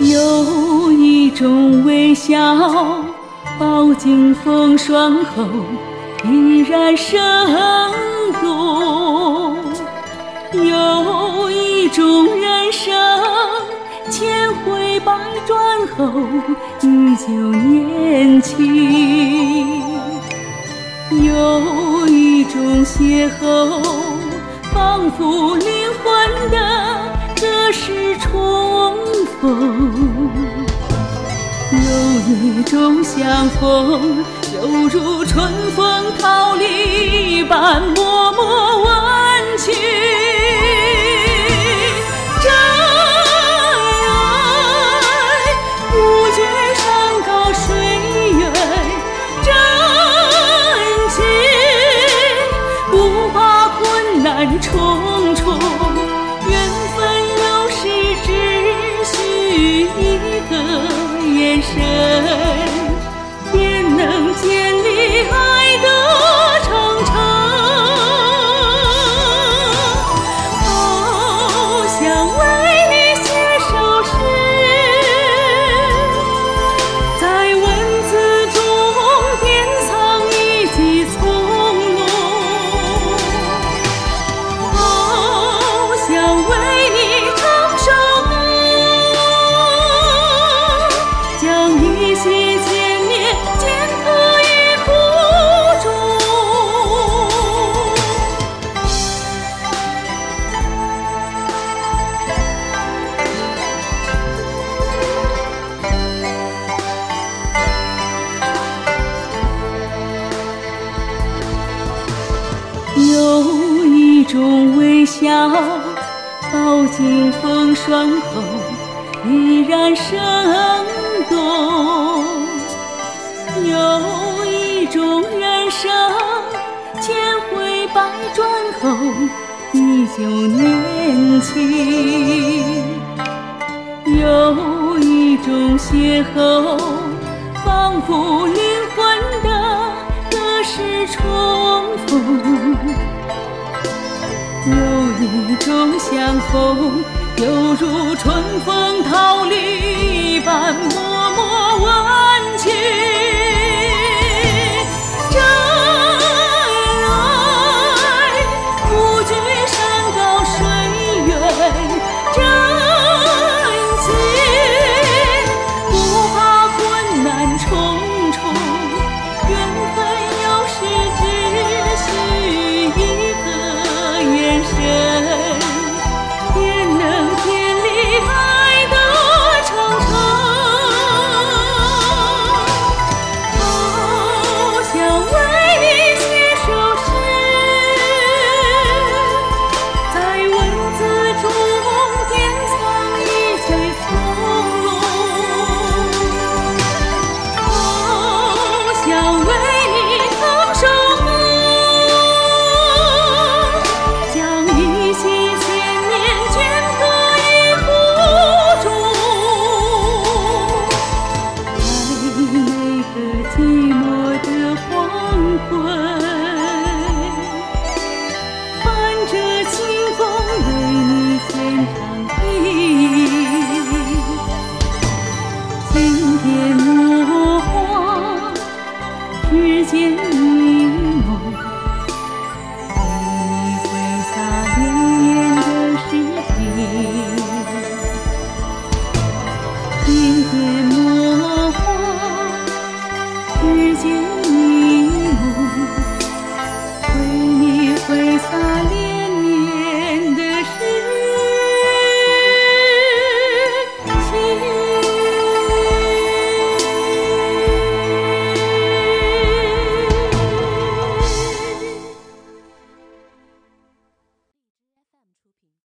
有一种微笑，饱经风霜后依然生动；有一种人生，千回百转后依旧年轻；有一种邂逅，仿佛灵魂的这是重逢。一种相逢，犹如春风桃李般默默有一种微笑，饱经风霜后依然生动；有一种人生，千回百转后依旧年轻；有一种邂逅，仿佛灵魂是重逢。有一种相逢，犹如春风桃李般默默问 Mình